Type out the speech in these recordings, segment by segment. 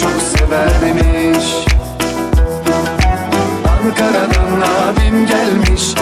çok severmiş Ankara'dan abim gelmiş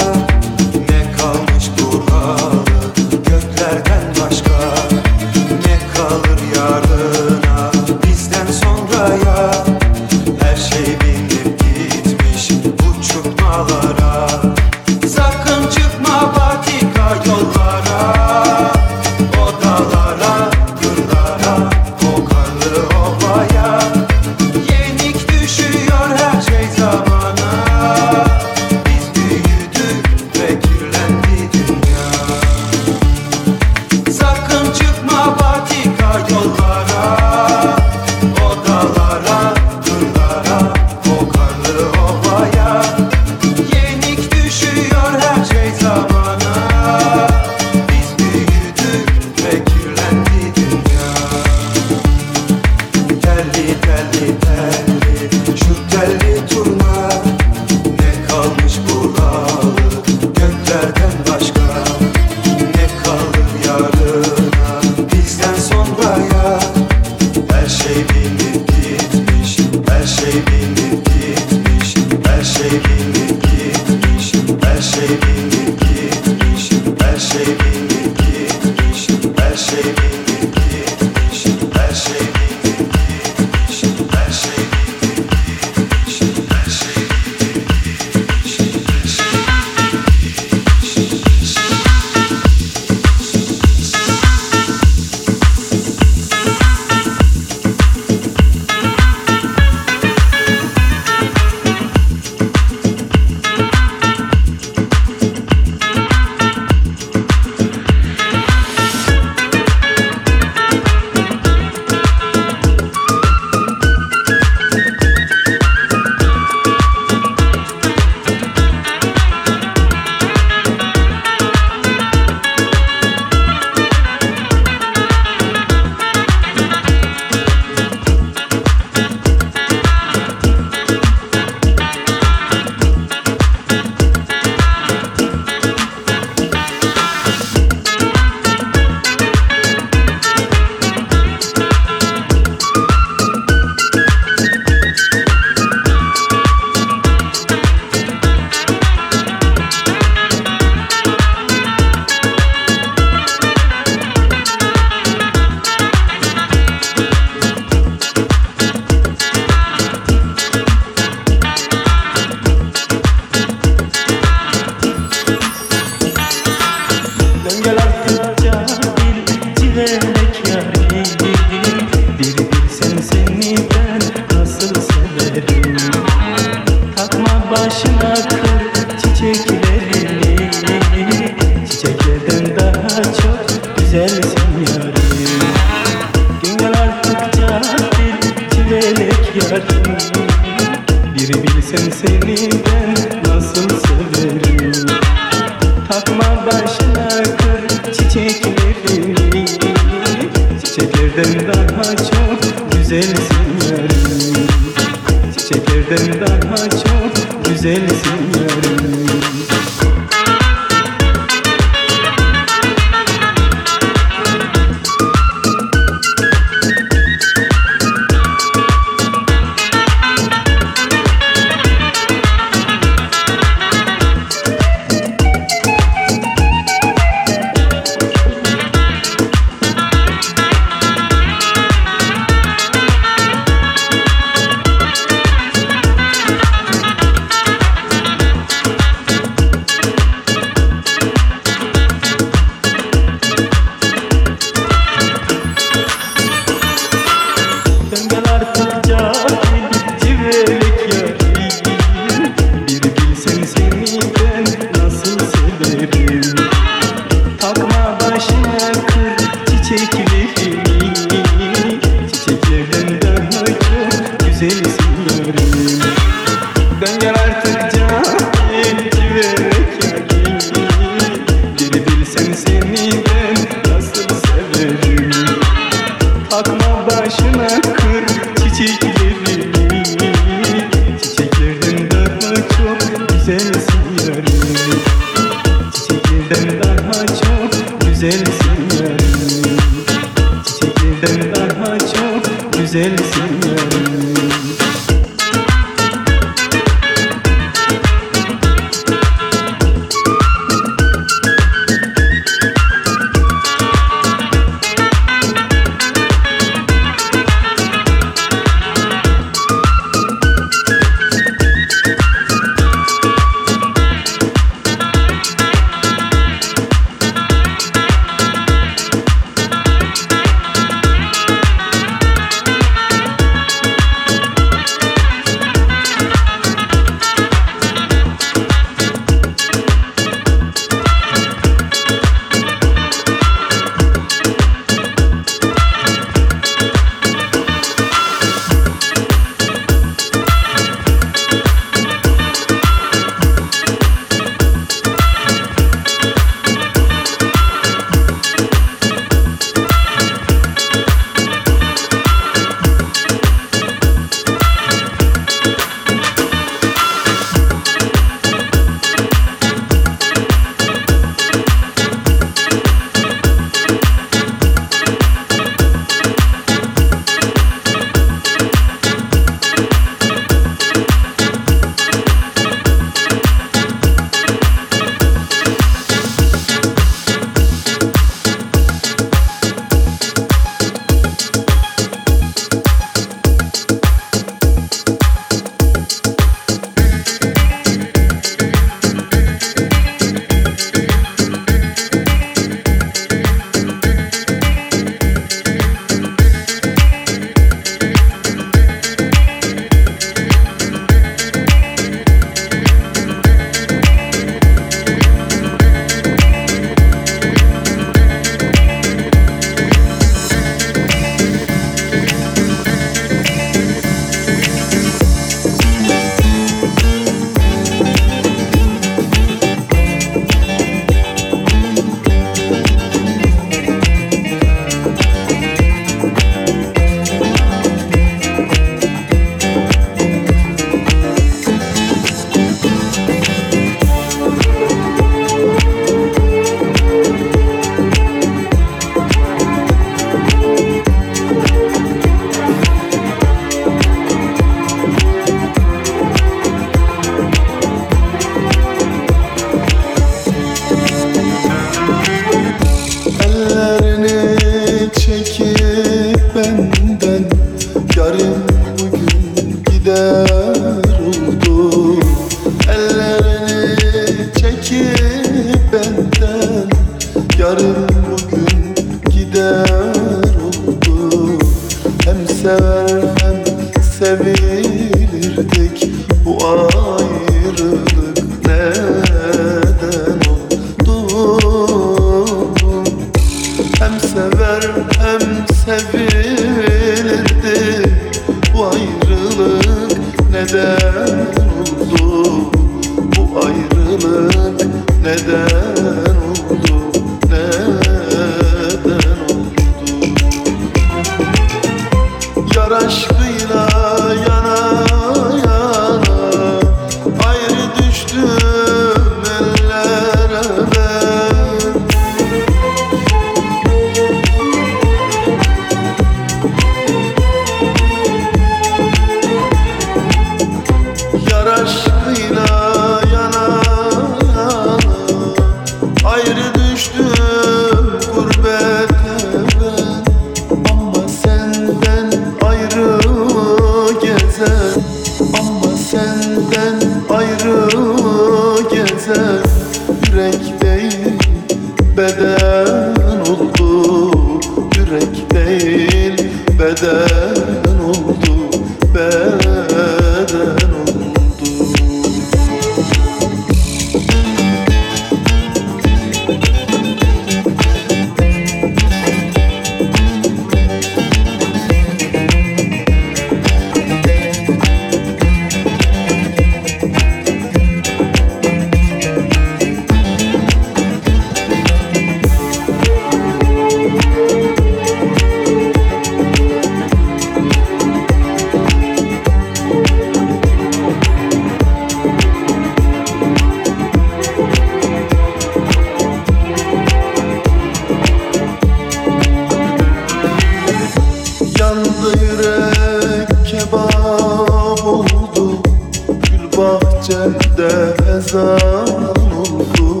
ezan oldu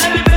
Bye.